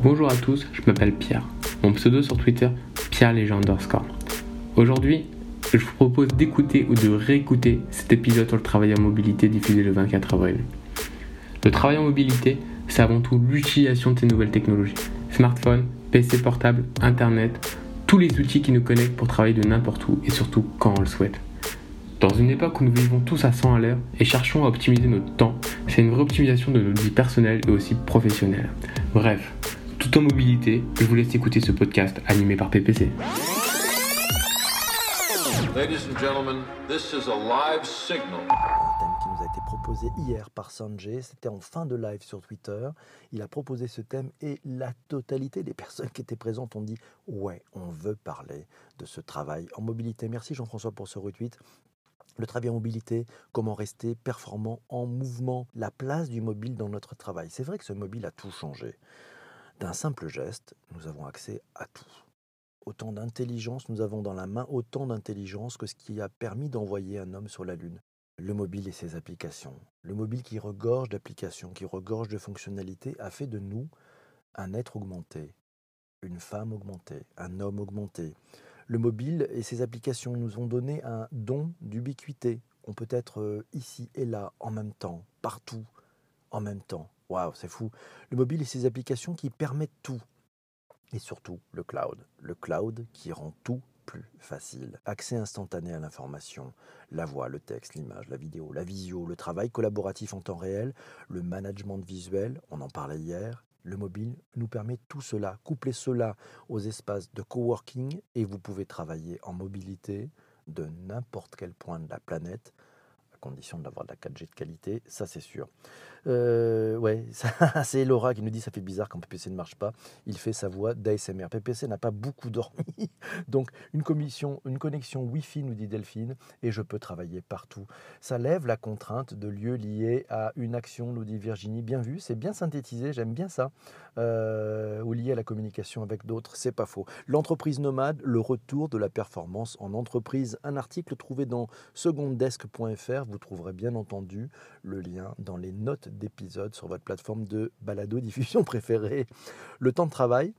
Bonjour à tous, je m'appelle Pierre. Mon pseudo sur Twitter, Pierre. Aujourd'hui, je vous propose d'écouter ou de réécouter cet épisode sur le travail en mobilité diffusé le 24 avril. Le travail en mobilité, c'est avant tout l'utilisation de ces nouvelles technologies. Smartphone, PC portable, Internet, tous les outils qui nous connectent pour travailler de n'importe où et surtout quand on le souhaite. Dans une époque où nous vivons tous à 100 à l'heure et cherchons à optimiser notre temps, c'est une vraie optimisation de notre vie personnelle et aussi professionnelle. Bref, tout en mobilité, je vous laisse écouter ce podcast animé par PPC. Ladies and gentlemen, this is a live signal. Un thème qui nous a été proposé hier par Sanjay, c'était en fin de live sur Twitter. Il a proposé ce thème et la totalité des personnes qui étaient présentes ont dit Ouais, on veut parler de ce travail en mobilité. Merci Jean-François pour ce retweet. Le travail en mobilité, comment rester performant en mouvement, la place du mobile dans notre travail. C'est vrai que ce mobile a tout changé. D'un simple geste, nous avons accès à tout. Autant d'intelligence nous avons dans la main, autant d'intelligence que ce qui a permis d'envoyer un homme sur la Lune. Le mobile et ses applications. Le mobile qui regorge d'applications, qui regorge de fonctionnalités, a fait de nous un être augmenté, une femme augmentée, un homme augmenté. Le mobile et ses applications nous ont donné un don d'ubiquité. On peut être euh, ici et là, en même temps, partout, en même temps. Waouh, c'est fou. Le mobile et ses applications qui permettent tout. Et surtout, le cloud. Le cloud qui rend tout plus facile. Accès instantané à l'information, la voix, le texte, l'image, la vidéo, la visio, le travail collaboratif en temps réel, le management visuel, on en parlait hier, le mobile nous permet tout cela. Couplez cela aux espaces de coworking et vous pouvez travailler en mobilité de n'importe quel point de la planète, à condition d'avoir de la 4G de qualité, ça c'est sûr. Euh, ouais, c'est Laura qui nous dit ça fait bizarre quand PPC ne marche pas. Il fait sa voix d'ASMR. PPC n'a pas beaucoup dormi, donc une, commission, une connexion Wi-Fi nous dit Delphine et je peux travailler partout. Ça lève la contrainte de lieux liés à une action nous dit Virginie. Bien vu, c'est bien synthétisé, j'aime bien ça. Euh, ou lié à la communication avec d'autres, c'est pas faux. L'entreprise nomade, le retour de la performance en entreprise. Un article trouvé dans seconddesk.fr. Vous trouverez bien entendu le lien dans les notes d'épisodes sur votre plateforme de balado-diffusion préférée. Le temps de travail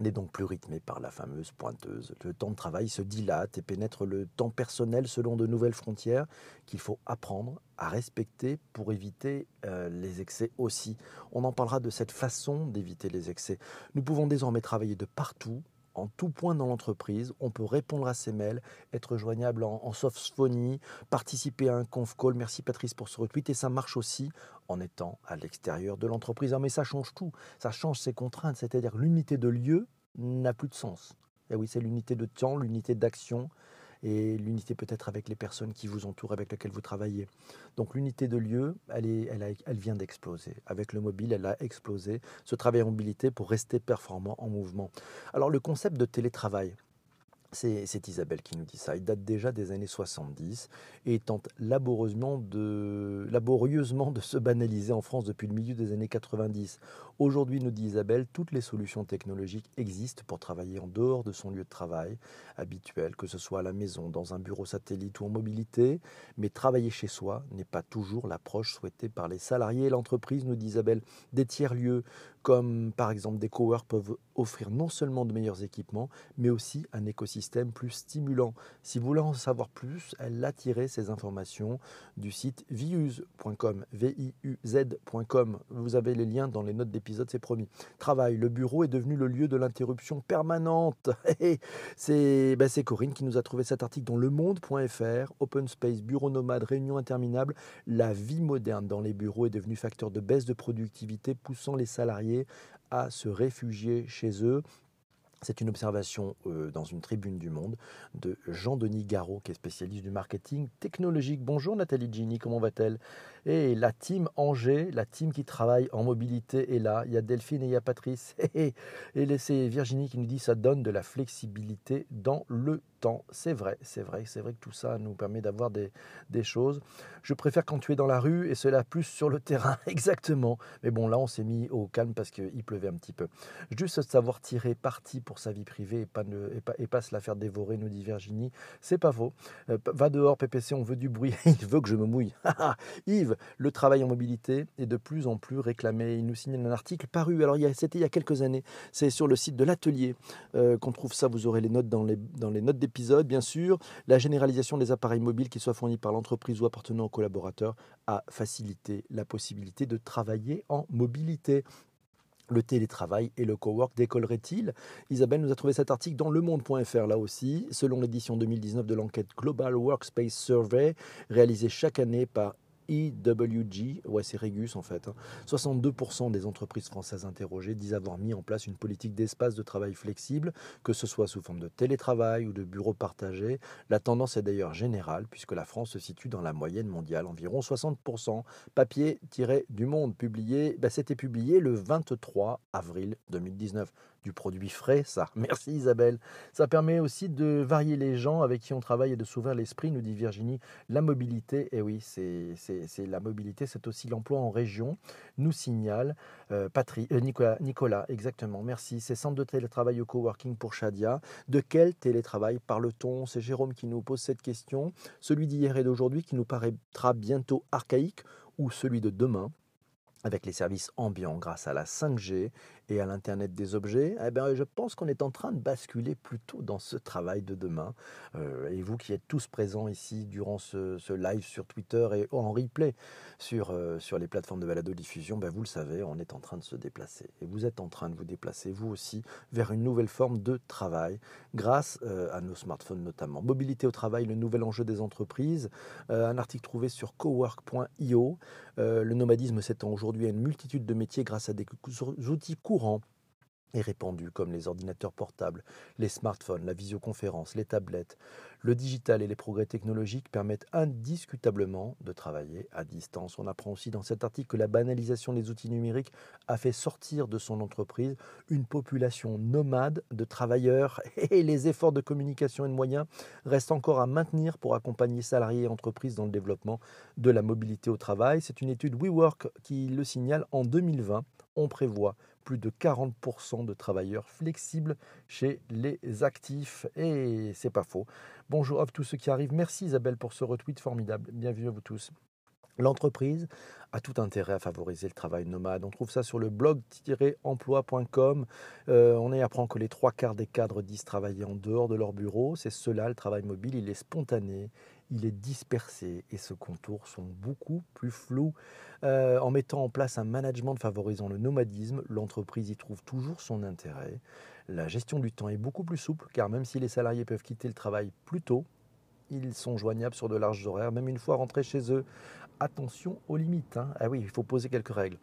n'est donc plus rythmé par la fameuse pointeuse. Le temps de travail se dilate et pénètre le temps personnel selon de nouvelles frontières qu'il faut apprendre à respecter pour éviter euh, les excès aussi. On en parlera de cette façon d'éviter les excès. Nous pouvons désormais travailler de partout, en tout point dans l'entreprise. On peut répondre à ses mails, être joignable en, en softphonie, participer à un conf call. Merci Patrice pour ce retweet. Et ça marche aussi en étant à l'extérieur de l'entreprise. Ah, mais ça change tout. Ça change ses contraintes. C'est-à-dire l'unité de lieu n'a plus de sens. Et oui, c'est l'unité de temps, l'unité d'action et l'unité peut-être avec les personnes qui vous entourent, avec lesquelles vous travaillez. Donc l'unité de lieu, elle, est, elle, vient d'exploser. Avec le mobile, elle a explosé. Ce travail en mobilité pour rester performant en mouvement. Alors le concept de télétravail, c'est Isabelle qui nous dit ça. Il date déjà des années 70 et tente laborieusement de, se banaliser en France depuis le milieu des années 90. Aujourd'hui, nous dit Isabelle, toutes les solutions technologiques existent pour travailler en dehors de son lieu de travail habituel, que ce soit à la maison, dans un bureau satellite ou en mobilité. Mais travailler chez soi n'est pas toujours l'approche souhaitée par les salariés. L'entreprise, nous dit Isabelle, des tiers-lieux comme par exemple des coworks peuvent offrir non seulement de meilleurs équipements, mais aussi un écosystème plus stimulant. Si vous voulez en savoir plus, elle a tiré ces informations du site viuz.com, V-I-U-Z.com. Vous avez les liens dans les notes d'épisode, c'est promis. Travail, le bureau est devenu le lieu de l'interruption permanente. Ben, c'est Corinne qui nous a trouvé cet article dans lemonde.fr, Open Space, bureau nomade, réunion interminable. La vie moderne dans les bureaux est devenue facteur de baisse de productivité, poussant les salariés à se réfugier chez eux. C'est une observation euh, dans une tribune du Monde de Jean-Denis Garot, qui est spécialiste du marketing technologique. Bonjour Nathalie Gini, comment va-t-elle? Et la team Angers, la team qui travaille en mobilité est là. Il y a Delphine et il y a Patrice. Et, c'est Virginie qui nous dit ça donne de la flexibilité dans le c'est vrai, c'est vrai, c'est vrai que tout ça nous permet d'avoir des, choses. Je préfère quand tu es dans la rue et cela plus sur le terrain, exactement. Mais bon, là, on s'est mis au calme parce qu'il pleuvait un petit peu. Juste savoir tirer parti pour sa vie privée et pas se la faire dévorer, nous dit Virginie, c'est pas faux. Euh, va dehors, PPC, on veut du bruit. Il veut que je me mouille. Yves, Le travail en mobilité est de plus en plus réclamé. Il nous signale un article paru, alors c'était il y a quelques années, c'est sur le site de l'atelier euh, qu'on trouve ça, vous aurez les notes dans les, notes d'épisode, bien sûr. La généralisation des appareils mobiles, qu'ils soient fournis par l'entreprise ou appartenant aux collaborateurs, a facilité la possibilité de travailler en mobilité. Le télétravail et le cowork décolleraient-ils? Isabelle nous a trouvé cet article dans lemonde.fr là aussi, selon l'édition 2019 de l'enquête Global Workspace Survey, réalisée chaque année par EWG, ouais c'est Regus en fait, 62% hein. des entreprises françaises interrogées disent avoir mis en place une politique d'espace de travail flexible, que ce soit sous forme de télétravail ou de bureaux partagés. La tendance est d'ailleurs générale puisque la France se situe dans la moyenne mondiale, environ 60%. Papier tiré du monde, publié, bah, c'était publié le 23 avril 2019 du produit frais, ça. Merci Isabelle. Ça permet aussi de varier les gens avec qui on travaille et de s'ouvrir l'esprit, nous dit Virginie. La mobilité, et eh oui, c'est la mobilité, c'est aussi l'emploi en région, nous signale euh, euh, Nicolas, Nicolas, exactement, merci. C'est centre de télétravail au coworking pour Shadia. De quel télétravail parle-t-on? C'est Jérôme qui nous pose cette question. Celui d'hier et d'aujourd'hui qui nous paraîtra bientôt archaïque ou celui de demain? Avec les services ambiants grâce à la 5G et à l'Internet des objets, eh bien, je pense qu'on est en train de basculer plutôt dans ce travail de demain. Euh, et vous qui êtes tous présents ici durant ce, live sur Twitter et en replay sur, euh, sur les plateformes de balado-diffusion, ben, vous le savez, on est en train de se déplacer. Et vous êtes en train de vous déplacer, vous aussi, vers une nouvelle forme de travail grâce euh, à nos smartphones notamment. Mobilité au travail, le nouvel enjeu des entreprises. un article trouvé sur cowork.io. le nomadisme s'étend aujourd'hui à une multitude de métiers grâce à des outils courts courant et répandu comme les ordinateurs portables, les smartphones, la visioconférence, les tablettes. Le digital et les progrès technologiques permettent indiscutablement de travailler à distance. On apprend aussi dans cet article que la banalisation des outils numériques a fait sortir de son entreprise une population nomade de travailleurs et les efforts de communication et de moyens restent encore à maintenir pour accompagner salariés et entreprises dans le développement de la mobilité au travail. C'est une étude WeWork qui le signale en 2020. On prévoit plus de 40% de travailleurs flexibles chez les actifs. Et c'est pas faux. Bonjour à tous ceux qui arrivent. Merci Isabelle pour ce retweet formidable. Bienvenue à vous tous. L'entreprise a tout intérêt à favoriser le travail nomade. On trouve ça sur le blog-emploi.com. Euh, on y apprend que les trois quarts des cadres disent travailler en dehors de leur bureau. C'est cela, le travail mobile. Il est spontané, il est dispersé et ses contours sont beaucoup plus flous. Euh, en mettant en place un management favorisant le nomadisme, l'entreprise y trouve toujours son intérêt. La gestion du temps est beaucoup plus souple car même si les salariés peuvent quitter le travail plus tôt, ils sont joignables sur de larges horaires, même une fois rentrés chez eux. Attention aux limites. Hein. Ah oui, il faut poser quelques règles.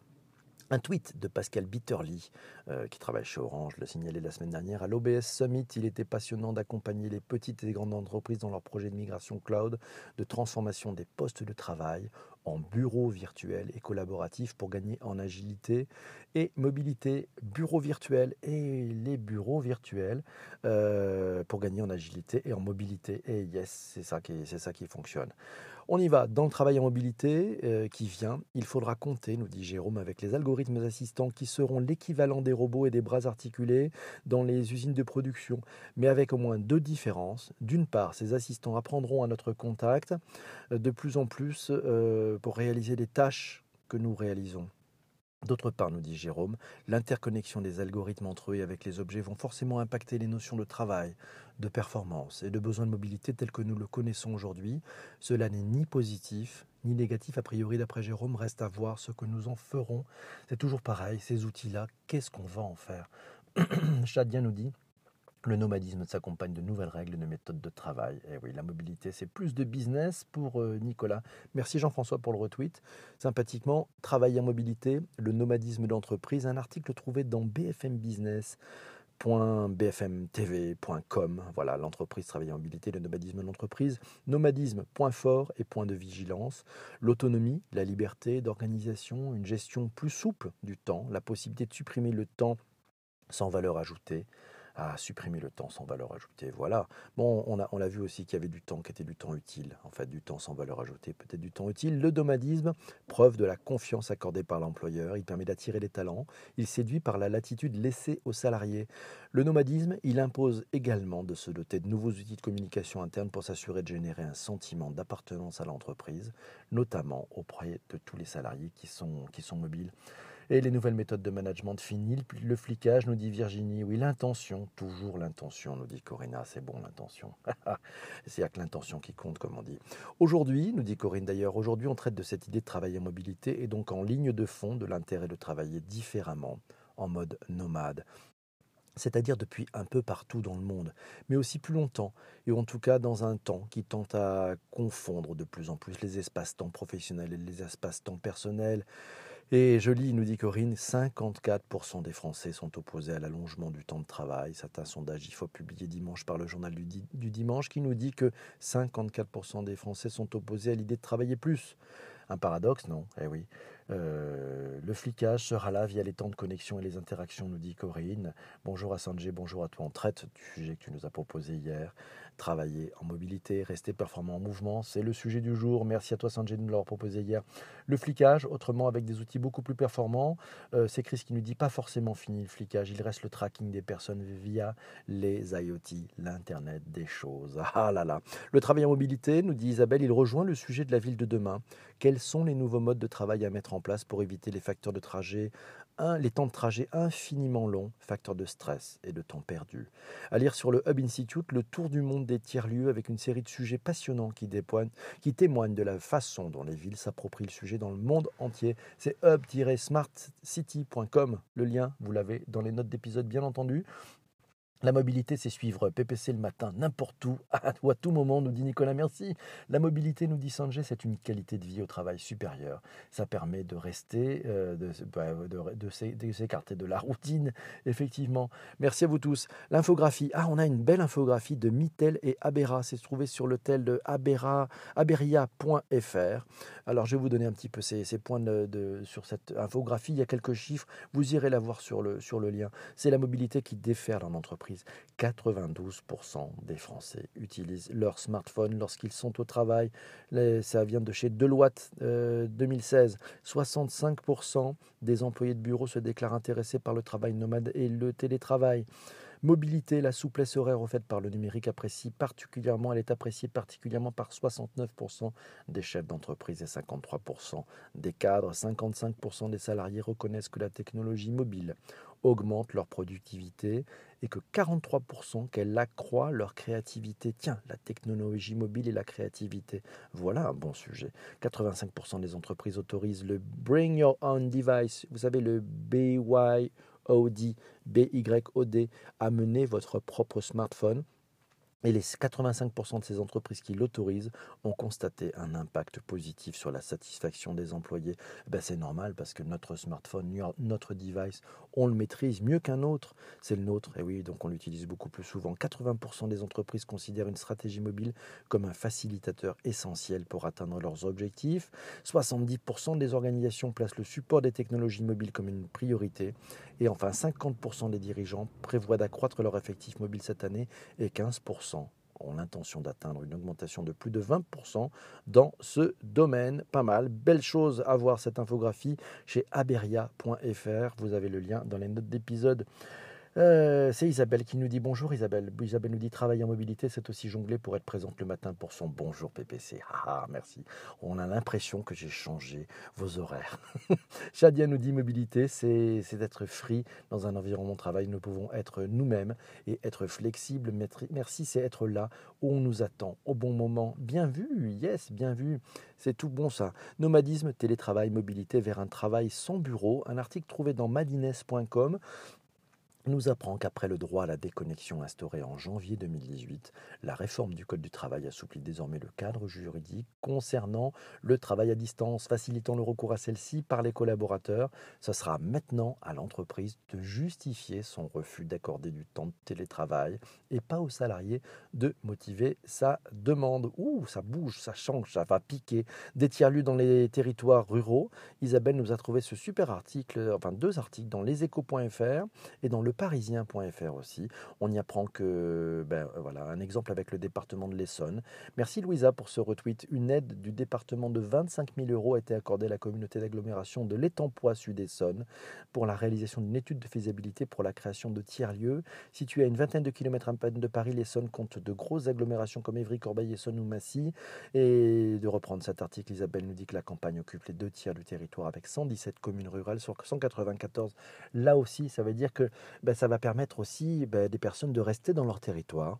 Un tweet de Pascal Bitterly, euh, qui travaille chez Orange, le signalé la semaine dernière. À l'OBS Summit, il était passionnant d'accompagner les petites et grandes entreprises dans leurs projets de migration cloud, de transformation des postes de travail en bureaux virtuels et collaboratifs pour gagner en agilité et mobilité. Bureaux virtuels et les bureaux virtuels euh, pour gagner en agilité et en mobilité. Et yes, c'est ça qui fonctionne. On y va dans le travail en mobilité euh, qui vient. Il faudra compter, nous dit Jérôme, avec les algorithmes assistants qui seront l'équivalent des robots et des bras articulés dans les usines de production, mais avec au moins deux différences. D'une part, ces assistants apprendront à notre contact euh, de plus en plus euh, pour réaliser les tâches que nous réalisons. D'autre part, nous dit Jérôme, l'interconnexion des algorithmes entre eux et avec les objets vont forcément impacter les notions de travail, de performance et de besoin de mobilité tels que nous le connaissons aujourd'hui. Cela n'est ni positif ni négatif a priori d'après Jérôme, reste à voir ce que nous en ferons. C'est toujours pareil, ces outils-là, qu'est-ce qu'on va en faire? Chadien nous dit le nomadisme s'accompagne de nouvelles règles, de méthodes de travail. Et eh oui, la mobilité, c'est plus de business pour euh, Nicolas. Merci Jean-François pour le retweet. Sympathiquement, travail en mobilité, le nomadisme d'entreprise, un article trouvé dans BFM Business bfmtv.com. Voilà, l'entreprise travail en mobilité, le nomadisme d'entreprise. Nomadisme, point fort et point de vigilance. L'autonomie, la liberté d'organisation, une gestion plus souple du temps, la possibilité de supprimer le temps sans valeur ajoutée, à supprimer le temps sans valeur ajoutée. Voilà. Bon, on, a, on l'a vu aussi qu'il y avait du temps qui était du temps utile, en fait, du temps sans valeur ajoutée, peut-être du temps utile. Le nomadisme, preuve de la confiance accordée par l'employeur, il permet d'attirer les talents, il séduit par la latitude laissée aux salariés. Le nomadisme, il impose également de se doter de nouveaux outils de communication interne pour s'assurer de générer un sentiment d'appartenance à l'entreprise, notamment auprès de tous les salariés qui sont, qui sont mobiles. Et les nouvelles méthodes de management finies, le flicage, nous dit Virginie. Oui, l'intention, toujours l'intention, nous dit Corinna. C'est bon, l'intention. C'est à que l'intention qui compte, comme on dit. Aujourd'hui, nous dit Corinne d'ailleurs, aujourd'hui, on traite de cette idée de travailler en mobilité et donc en ligne de fond de l'intérêt de travailler différemment, en mode nomade c'est-à-dire depuis un peu partout dans le monde, mais aussi plus longtemps, et en tout cas dans un temps qui tente à confondre de plus en plus les espaces-temps professionnels et les espaces-temps personnels, et je lis, nous dit Corinne, 54% des Français sont opposés à l'allongement du temps de travail. C'est un sondage IFO publié dimanche par le journal du, du dimanche qui nous dit que 54% des Français sont opposés à l'idée de travailler plus. Un paradoxe, non? Eh oui. Euh, le flicage sera là via les temps de connexion et les interactions, nous dit Corinne. Bonjour à Sanjay, bonjour à toi. On traite du sujet que tu nous as proposé hier. Travailler en mobilité, rester performant en mouvement, c'est le sujet du jour. Merci à toi Sanjay de l'avoir proposé hier. Le flicage, autrement avec des outils beaucoup plus performants. Euh, c'est Chris qui nous dit pas forcément fini le flicage. Il reste le tracking des personnes via les IoT, l'Internet des choses. Ah là là. Le travail en mobilité, nous dit Isabelle, il rejoint le sujet de la ville de demain. Quels sont les nouveaux modes de travail à mettre en place pour éviter les facteurs de trajet, les temps de trajet infiniment longs, facteurs de stress et de temps perdu. À lire sur le Hub Institute, le tour du monde des tiers-lieux avec une série de sujets passionnants qui, qui témoignent de la façon dont les villes s'approprient le sujet dans le monde entier. C'est hub-smartcity.com. Le lien, vous l'avez dans les notes d'épisode, bien entendu. La mobilité, c'est suivre PPC le matin, n'importe où, ou à tout moment, nous dit Nicolas. Merci. La mobilité, nous dit Sanjay, c'est une qualité de vie au travail supérieure. Ça permet de rester, euh, bah, de, s'écarter de la routine, effectivement. Merci à vous tous. L'infographie. Ah, on a une belle infographie de Mittel et Abera. C'est trouvé sur le de Abera, aberia.fr. Alors, je vais vous donner un petit peu ces, points sur cette infographie. Il y a quelques chiffres. Vous irez la voir sur le, sur le lien. C'est la mobilité qui déferle en entreprise 92% des Français utilisent leur smartphone lorsqu'ils sont au travail. Ça vient de chez Deloitte 2016. Euh, 65% des employés de bureau se déclarent intéressés par le travail nomade et le télétravail. Mobilité, la souplesse horaire offerte par le numérique apprécie particulièrement, elle est appréciée particulièrement par 69% des chefs d'entreprise et 53% des cadres. 55% des salariés reconnaissent que la technologie mobile augmente leur productivité et que 43% qu'elle accroît leur créativité. Tiens, la technologie mobile et la créativité, voilà un bon sujet. 85% des entreprises autorisent le Bring Your Own Device, vous savez, le BY Audi, BYOD, amener votre propre smartphone. Et les 85% de ces entreprises qui l'autorisent ont constaté un impact positif sur la satisfaction des employés. Ben c'est normal parce que notre smartphone, notre device, on le maîtrise mieux qu'un autre. C'est le nôtre, et oui, donc on l'utilise beaucoup plus souvent. 80% des entreprises considèrent une stratégie mobile comme un facilitateur essentiel pour atteindre leurs objectifs. 70% des organisations placent le support des technologies mobiles comme une priorité. Et enfin, 50% des dirigeants prévoient d'accroître leur effectif mobile cette année et 15% ont l'intention d'atteindre une augmentation de plus de 20% dans ce domaine. Pas mal. Belle chose à voir cette infographie chez aberia.fr. Vous avez le lien dans les notes d'épisode. Euh, c'est Isabelle qui nous dit bonjour Isabelle. Isabelle nous dit travailler en mobilité, c'est aussi jongler pour être présente le matin pour son bonjour PPC. Ah, merci. On a l'impression que j'ai changé vos horaires. Shadia nous dit mobilité, c'est être free dans un environnement de travail. Nous pouvons être nous-mêmes et être flexibles. Merci, c'est être là où on nous attend au bon moment. Bien vu, yes, bien vu. C'est tout bon ça. Nomadisme, télétravail, mobilité vers un travail sans bureau. Un article trouvé dans madines.com nous apprend qu'après le droit à la déconnexion instauré en janvier 2018, la réforme du Code du travail assouplit désormais le cadre juridique concernant le travail à distance, facilitant le recours à celle-ci par les collaborateurs. Ce sera maintenant à l'entreprise de justifier son refus d'accorder du temps de télétravail et pas aux salariés de motiver sa demande. Ouh, ça bouge, ça change, ça va piquer. Des tiers-lieux dans les territoires ruraux. Isabelle nous a trouvé ce super article, enfin deux articles dans leséchos.fr et dans le leparisien.fr aussi. On y apprend que, ben, voilà, un exemple avec le département de l'Essonne. Merci Louisa pour ce retweet. Une aide du département de 25 000 euros a été accordée à la communauté d'agglomération de l'Étampois Sud-Essonne pour la réalisation d'une étude de faisabilité pour la création de tiers-lieux. Situé à une vingtaine de kilomètres à peine de Paris, l'Essonne compte de grosses agglomérations comme Évry, Corbeil, Essonne ou Massy. Et de reprendre cet article, Isabelle nous dit que la campagne occupe les deux tiers du territoire avec 117 communes rurales sur 194. Là aussi, ça veut dire que ben, ça va permettre aussi ben, des personnes de rester dans leur territoire,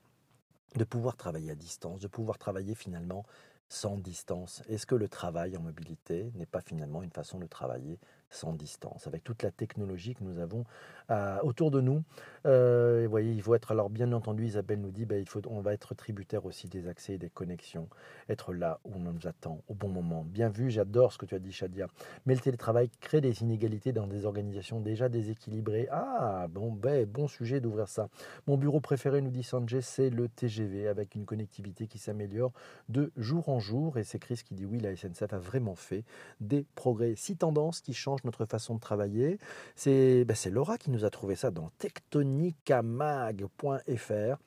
de pouvoir travailler à distance, de pouvoir travailler finalement sans distance. Est-ce que le travail en mobilité n'est pas finalement une façon de travailler sans distance, avec toute la technologie que nous avons euh, autour de nous. Euh, vous voyez, il faut être, alors bien entendu, Isabelle nous dit, ben, il faut, on va être tributaire aussi des accès et des connexions, être là où on nous attend, au bon moment. Bien vu, j'adore ce que tu as dit, Shadia. Mais le télétravail crée des inégalités dans des organisations déjà déséquilibrées. Ah, bon, ben, bon sujet d'ouvrir ça. Mon bureau préféré, nous dit Sanjay, c'est le TGV, avec une connectivité qui s'améliore de jour en jour. Et c'est Chris qui dit, oui, la SNCF a vraiment fait des progrès. Six tendances qui changent notre façon de travailler. C'est ben Laura qui nous a trouvé ça dans tectonicamag.fr.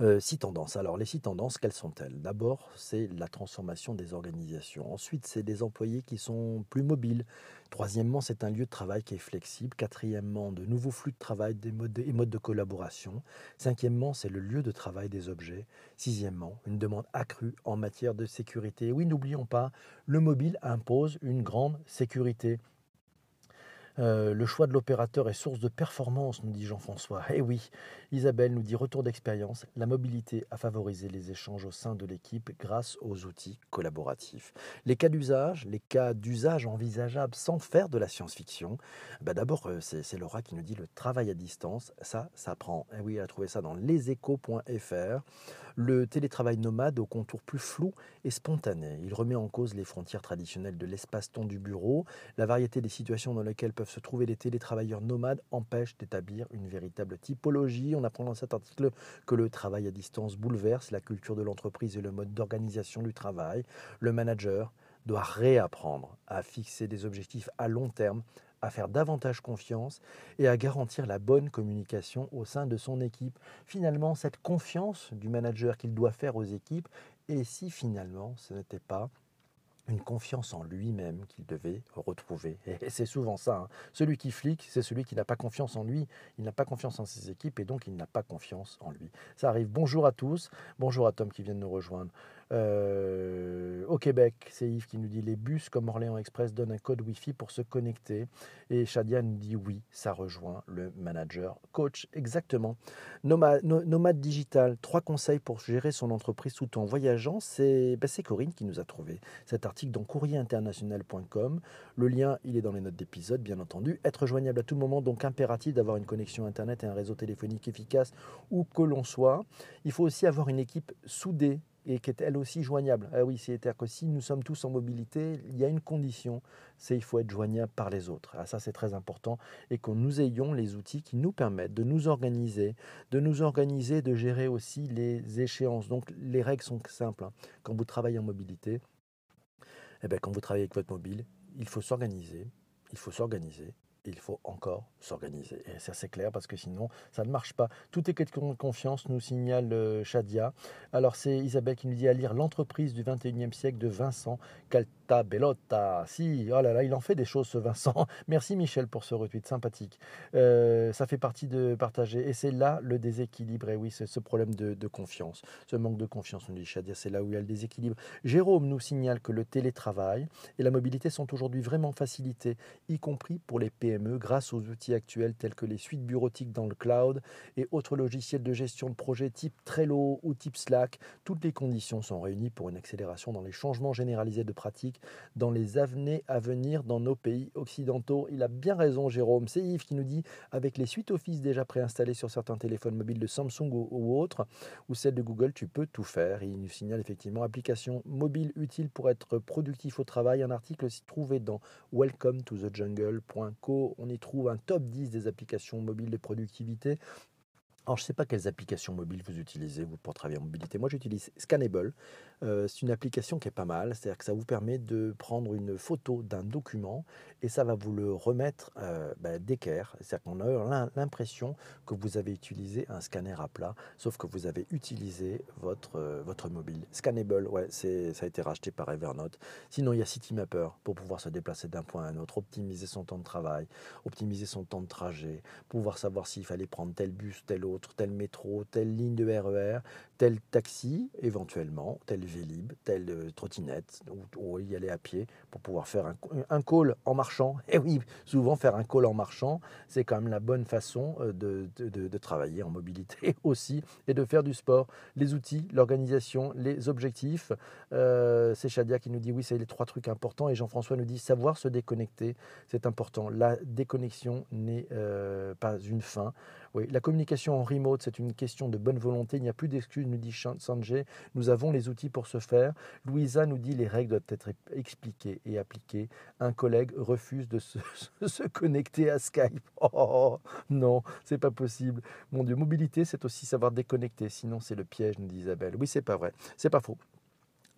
Euh, six tendances. Alors, les six tendances, quelles sont-elles? D'abord, c'est la transformation des organisations. Ensuite, c'est des employés qui sont plus mobiles. Troisièmement, c'est un lieu de travail qui est flexible. Quatrièmement, de nouveaux flux de travail des et modes de collaboration. Cinquièmement, c'est le lieu de travail des objets. Sixièmement, une demande accrue en matière de sécurité. Oui, n'oublions pas, le mobile impose une grande sécurité. Euh, le choix de l'opérateur est source de performance, nous dit Jean-François. Eh oui, Isabelle nous dit retour d'expérience, la mobilité a favorisé les échanges au sein de l'équipe grâce aux outils collaboratifs. Les cas d'usage, les cas d'usage envisageables sans faire de la science-fiction, bah d'abord euh, c'est Laura qui nous dit le travail à distance, ça, ça prend. Eh oui, elle a trouvé ça dans leséchos.fr. Le télétravail nomade au contour plus flou et spontané. Il remet en cause les frontières traditionnelles de l'espace-temps du bureau. La variété des situations dans lesquelles peuvent se trouver les télétravailleurs nomades empêche d'établir une véritable typologie. On apprend dans cet article que le travail à distance bouleverse la culture de l'entreprise et le mode d'organisation du travail. Le manager doit réapprendre à fixer des objectifs à long terme à faire davantage confiance et à garantir la bonne communication au sein de son équipe. Finalement, cette confiance du manager qu'il doit faire aux équipes, et si finalement ce n'était pas une confiance en lui-même qu'il devait retrouver. Et c'est souvent ça. Hein. Celui qui flique, c'est celui qui n'a pas confiance en lui, il n'a pas confiance en ses équipes et donc il n'a pas confiance en lui. Ça arrive. Bonjour à tous. Bonjour à Tom qui vient de nous rejoindre. Euh, au Québec, c'est Yves qui nous dit les bus comme Orléans Express donnent un code Wi-Fi pour se connecter. Et Shadia nous dit oui, ça rejoint le manager coach. Exactement. Nomade, digital, trois conseils pour gérer son entreprise tout en voyageant. C'est ben Corinne qui nous a trouvé cet article dans courrierinternational.com. Le lien, il est dans les notes d'épisode, bien entendu. Être joignable à tout moment, donc impératif d'avoir une connexion Internet et un réseau téléphonique efficace où que l'on soit. Il faut aussi avoir une équipe soudée et qui est elle aussi joignable. Ah oui, c'est-à-dire que si nous sommes tous en mobilité, il y a une condition, c'est il faut être joignable par les autres. Ah, ça, c'est très important et que nous ayons les outils qui nous permettent de nous organiser, de nous organiser, de gérer aussi les échéances. Donc, les règles sont simples. Hein. Quand vous travaillez en mobilité, eh bien, quand vous travaillez avec votre mobile, il faut s'organiser, il faut s'organiser, il faut encore s'organiser. Et c'est assez clair parce que sinon, ça ne marche pas. Tout est de confiance, nous signale euh, Shadia. Alors, c'est Isabelle qui nous dit à lire L'entreprise du 21e siècle de Vincent Calta Bellotta. Si, oh là là, il en fait des choses, ce Vincent. Merci Michel pour ce retweet sympathique. Euh, ça fait partie de partager. Et c'est là le déséquilibre. Et oui, c'est ce problème de, de, confiance, ce manque de confiance, nous dit Shadia. C'est là où il y a le déséquilibre. Jérôme nous signale que le télétravail et la mobilité sont aujourd'hui vraiment facilités, y compris pour les pays grâce aux outils actuels tels que les suites bureautiques dans le cloud et autres logiciels de gestion de projet type Trello ou type Slack. Toutes les conditions sont réunies pour une accélération dans les changements généralisés de pratiques dans les années à venir dans nos pays occidentaux. Il a bien raison Jérôme. C'est Yves qui nous dit avec les suites Office déjà préinstallées sur certains téléphones mobiles de Samsung ou, autres ou celles de Google, tu peux tout faire. il nous signale effectivement application mobile utile pour être productif au travail. Un article s'y trouvé dans welcome to the jungle.co on y trouve un top 10 des applications mobiles de productivité. Alors, je ne sais pas quelles applications mobiles vous utilisez pour travailler en mobilité. Moi, j'utilise Scannable. Euh, c'est une application qui est pas mal. C'est-à-dire que ça vous permet de prendre une photo d'un document et ça va vous le remettre euh, bah, d'équerre. C'est-à-dire qu'on a l'impression que vous avez utilisé un scanner à plat, sauf que vous avez utilisé votre, euh, votre mobile. Scannable, ouais, ça a été racheté par Evernote. Sinon, il y a CityMapper pour pouvoir se déplacer d'un point à un autre, optimiser son temps de travail, optimiser son temps de trajet, pouvoir savoir s'il fallait prendre tel bus, tel autre, tel métro, telle ligne de RER, tel taxi, éventuellement, tel Vélib, telle euh, trottinette, ou, y aller à pied pour pouvoir faire un, un call en marchant. Et oui, souvent faire un call en marchant, c'est quand même la bonne façon euh, de, de, travailler en mobilité aussi et de faire du sport. Les outils, l'organisation, les objectifs. Euh, c'est Shadia qui nous dit oui, c'est les trois trucs importants. Et Jean-François nous dit savoir se déconnecter, c'est important. La déconnexion n'est pas une fin. Oui, la communication en remote, c'est une question de bonne volonté. Il n'y a plus d'excuses, nous dit Sanjay. Nous avons les outils pour ce faire. Louisa nous dit les règles doivent être expliquées et appliquées. Un collègue refuse de se, connecter à Skype. Oh non, c'est pas possible. Mon Dieu, mobilité, c'est aussi savoir déconnecter. Sinon, c'est le piège, nous dit Isabelle. Oui, c'est pas vrai. C'est pas faux.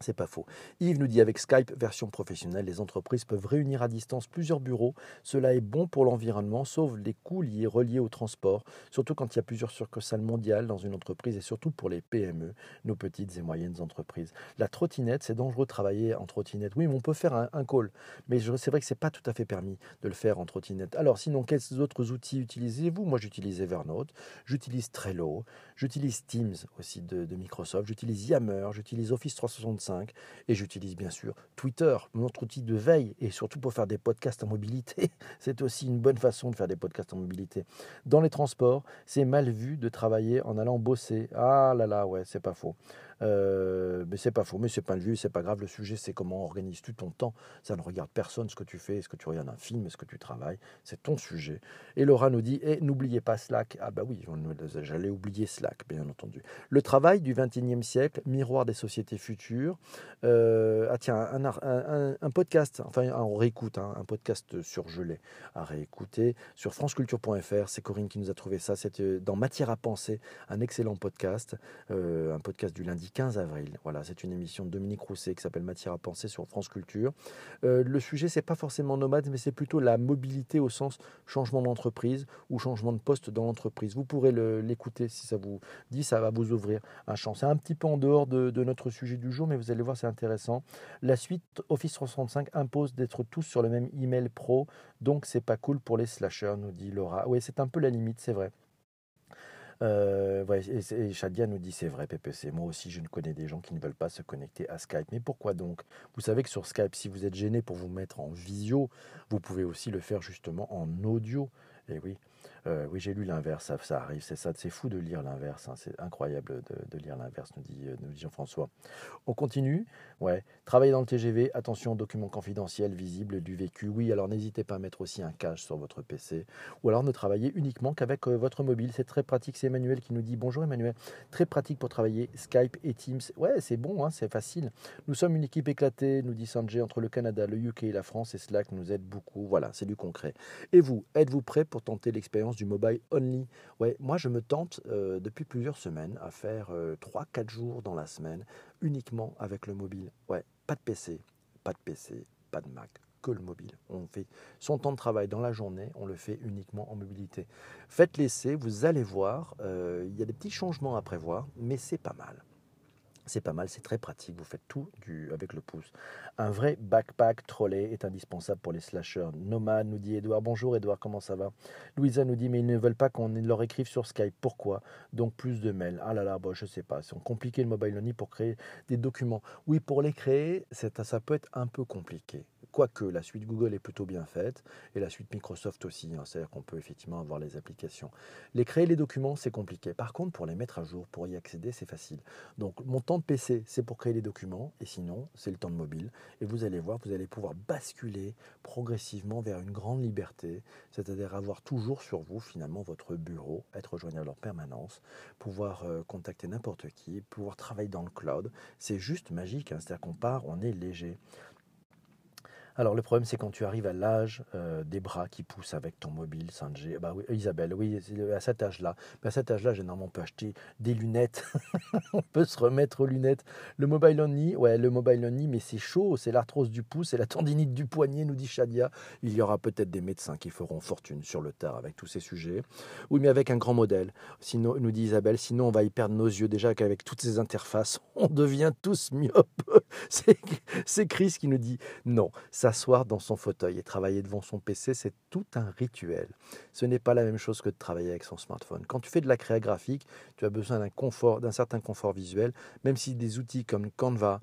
C'est pas faux. Yves nous dit avec Skype, version professionnelle, les entreprises peuvent réunir à distance plusieurs bureaux. Cela est bon pour l'environnement, sauf les coûts liés, reliés au transport, surtout quand il y a plusieurs succursales mondiales dans une entreprise et surtout pour les PME, nos petites et moyennes entreprises. La trottinette, c'est dangereux de travailler en trottinette. Oui, mais on peut faire un, call, mais c'est vrai que c'est pas tout à fait permis de le faire en trottinette. Alors sinon, quels autres outils utilisez-vous? Moi, j'utilise Evernote, j'utilise Trello, j'utilise Teams aussi de, Microsoft, j'utilise Yammer, j'utilise Office 365 et j'utilise bien sûr Twitter, notre outil de veille, et surtout pour faire des podcasts en mobilité. C'est aussi une bonne façon de faire des podcasts en mobilité. Dans les transports, c'est mal vu de travailler en allant bosser. Ah là là, ouais, c'est pas faux. Euh, mais c'est pas faux, mais c'est pas le vu, c'est pas grave. Le sujet, c'est comment organises-tu ton temps. Ça ne regarde personne ce que tu fais, est-ce que tu regardes un film, est-ce que tu travailles? C'est ton sujet. Et Laura nous dit et n'oubliez pas Slack. Ah bah oui, j'allais oublier Slack, bien entendu. Le travail du 21e siècle, miroir des sociétés futures. Euh, ah tiens, un, podcast, enfin on réécoute, hein, un podcast surgelé à réécouter sur franceculture.fr. C'est Corinne qui nous a trouvé ça. C'est euh, dans Matière à penser, un excellent podcast, un podcast du lundi 15 avril. Voilà, c'est une émission de Dominique Rousset qui s'appelle Matière à penser sur France Culture. Euh, le sujet, c'est pas forcément nomade, mais c'est plutôt la mobilité au sens changement d'entreprise ou changement de poste dans l'entreprise. Vous pourrez l'écouter si ça vous dit, ça va vous ouvrir un champ. C'est un petit peu en dehors de, notre sujet du jour, mais vous allez voir, c'est intéressant. La suite, Office 365 impose d'être tous sur le même email pro, donc c'est pas cool pour les slashers, nous dit Laura. Oui, c'est un peu la limite, c'est vrai. Euh, et, Shadia nous dit c'est vrai PPC, moi aussi je ne connais des gens qui ne veulent pas se connecter à Skype. Mais pourquoi donc? Vous savez que sur Skype, si vous êtes gêné pour vous mettre en visio, vous pouvez aussi le faire justement en audio. Et oui, euh, oui, j'ai lu l'inverse, ça, arrive, c'est ça, c'est fou de lire l'inverse, hein, c'est incroyable de, lire l'inverse, nous dit, euh, nous Jean-François. On continue, ouais. Travailler dans le TGV, attention documents confidentiels, visibles, du vécu. Oui, alors n'hésitez pas à mettre aussi un cache sur votre PC, ou alors ne travailler uniquement qu'avec euh, votre mobile. C'est très pratique. C'est Emmanuel qui nous dit bonjour Emmanuel, très pratique pour travailler Skype et Teams. Ouais, c'est bon, hein, c'est facile. Nous sommes une équipe éclatée, nous dit Sanjay, entre le Canada, le UK et la France, et Slack nous aide beaucoup. Voilà, c'est du concret. Et vous, êtes-vous prêt pour tenter l'expérience du mobile only. Moi je me tente euh, depuis plusieurs semaines à faire 3-4 euh, jours dans la semaine uniquement avec le mobile. Ouais, pas de PC, pas de PC, pas de Mac, que le mobile. On fait son temps de travail dans la journée, on le fait uniquement en mobilité. Faites l'essai, vous allez voir, euh, il y a des petits changements à prévoir, mais c'est pas mal. C'est pas mal, c'est très pratique, vous faites tout du, avec le pouce. Un vrai backpack trolley est indispensable pour les slashers. Nomad nous dit Edouard, bonjour Edouard, comment ça va? Louisa nous dit mais ils ne veulent pas qu'on leur écrive sur Skype, pourquoi? Donc plus de mails. Ah là là, bon, je sais pas, c'est compliqué le mobile only pour créer des documents. Oui, pour les créer, ça peut être un peu compliqué. Quoique la suite Google est plutôt bien faite et la suite Microsoft aussi, hein, c'est-à-dire qu'on peut effectivement avoir les applications. Les créer les documents, c'est compliqué. Par contre, pour les mettre à jour, pour y accéder, c'est facile. Donc mon temps de PC, c'est pour créer les documents et sinon, c'est le temps de mobile. Et vous allez voir, vous allez pouvoir basculer progressivement vers une grande liberté, c'est-à-dire avoir toujours sur vous finalement votre bureau, être joignable en permanence, pouvoir euh, contacter n'importe qui, pouvoir travailler dans le cloud. C'est juste magique, hein. c'est-à-dire qu'on part, on est léger. Alors le problème c'est quand tu arrives à l'âge euh, des bras qui poussent avec ton mobile 5G. Bah oui, Isabelle, oui, à cet âge-là. à cet âge-là, généralement on peut acheter des lunettes. on peut se remettre aux lunettes. Le mobile only, ouais, le mobile only, mais c'est chaud, c'est l'arthrose du pouce, c'est la tendinite du poignet, nous dit Shadia. Il y aura peut-être des médecins qui feront fortune sur le tard avec tous ces sujets. Oui, mais avec un grand modèle. Sinon, nous dit Isabelle, sinon on va y perdre nos yeux déjà qu'avec toutes ces interfaces, on devient tous myopes. c'est Chris qui nous dit non S'asseoir dans son fauteuil et travailler devant son PC, c'est tout un rituel. Ce n'est pas la même chose que de travailler avec son smartphone. Quand tu fais de la créa graphique, tu as besoin d'un confort, d'un certain confort visuel, même si des outils comme Canva,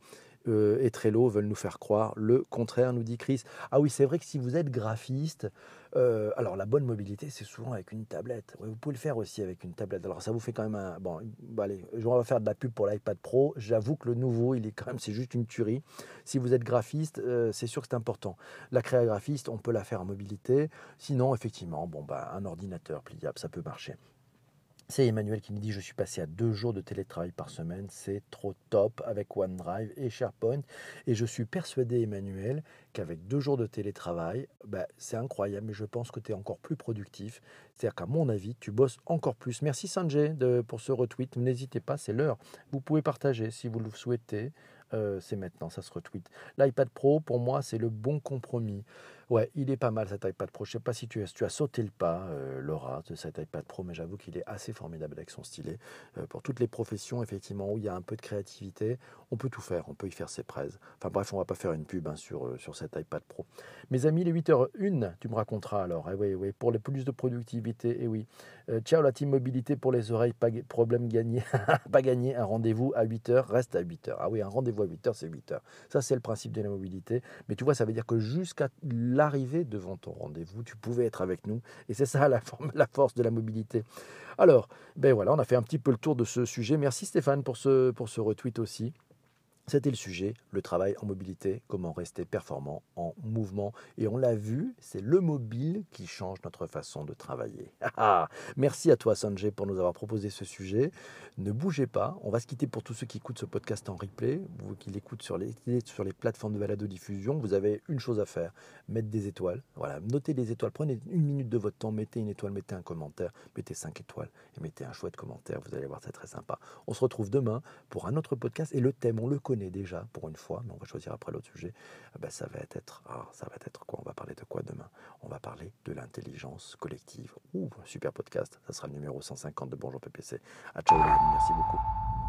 euh, et Trello veulent nous faire croire le contraire, nous dit Chris. Ah oui, c'est vrai que si vous êtes graphiste, euh, alors la bonne mobilité, c'est souvent avec une tablette. vous pouvez le faire aussi avec une tablette. Alors ça vous fait quand même un... Bon, allez, on va faire de la pub pour l'iPad Pro. J'avoue que le nouveau, il est quand même, c'est juste une tuerie. Si vous êtes graphiste, euh, c'est sûr que c'est important. La créa graphiste, on peut la faire en mobilité. Sinon, effectivement, bon, bah, un ordinateur pliable, ça peut marcher. C'est Emmanuel qui nous dit Je suis passé à deux jours de télétravail par semaine, c'est trop top avec OneDrive et SharePoint. Et je suis persuadé, Emmanuel, qu'avec deux jours de télétravail, bah, c'est incroyable, mais je pense que tu es encore plus productif. C'est-à-dire qu'à mon avis, tu bosses encore plus. Merci Sanjay de, pour ce retweet. N'hésitez pas, c'est l'heure. Vous pouvez partager si vous le souhaitez. Euh, c'est maintenant, ça se retweet. L'iPad Pro, pour moi, c'est le bon compromis. Ouais, il est pas mal cet iPad Pro. Je sais pas si tu as, tu as sauté le pas, euh, Laura, de cet iPad Pro, mais j'avoue qu'il est assez formidable avec son stylet. Euh, pour toutes les professions, effectivement, où il y a un peu de créativité, on peut tout faire. On peut y faire ses praises. Enfin bref, on va pas faire une pub hein, sur, euh, sur cet iPad Pro. Mes amis, les 8h01, tu me raconteras alors. Eh oui, oui, pour les plus de productivité, et eh oui. ciao la team mobilité pour les oreilles, pas problème gagné. pas gagné, un rendez-vous à 8h, reste à 8h. Ah oui, un rendez-vous à 8h, c'est 8h. Ça, c'est le principe de la mobilité. Mais tu vois, ça veut dire que jusqu'à l'arrivée devant ton rendez-vous, tu pouvais être avec nous. Et c'est ça la, force de la mobilité. Alors, ben voilà, on a fait un petit peu le tour de ce sujet. Merci Stéphane pour ce, pour ce retweet aussi. C'était le sujet, le travail en mobilité, comment rester performant en mouvement. Et on l'a vu, c'est le mobile qui change notre façon de travailler. Ah, ah. Merci à toi Sanjay pour nous avoir proposé ce sujet. Ne bougez pas, on va se quitter pour tous ceux qui écoutent ce podcast en replay, vous qui l'écoutent sur les, sur les plateformes de balado-diffusion. Vous avez une chose à faire, mettre des étoiles. Voilà, notez des étoiles, prenez une minute de votre temps, mettez une étoile, mettez un commentaire, mettez cinq étoiles et mettez un chouette commentaire. Vous allez voir, c'est très sympa. On se retrouve demain pour un autre podcast et le thème, on le connaît déjà pour une fois, mais on va choisir après l'autre sujet. Ben, ça va être, ah, ça va être quoi? On va parler de quoi demain? On va parler de l'intelligence collective. Ouh, super podcast. Ça sera le numéro 150 de Bonjour PPC. À ciao, merci beaucoup.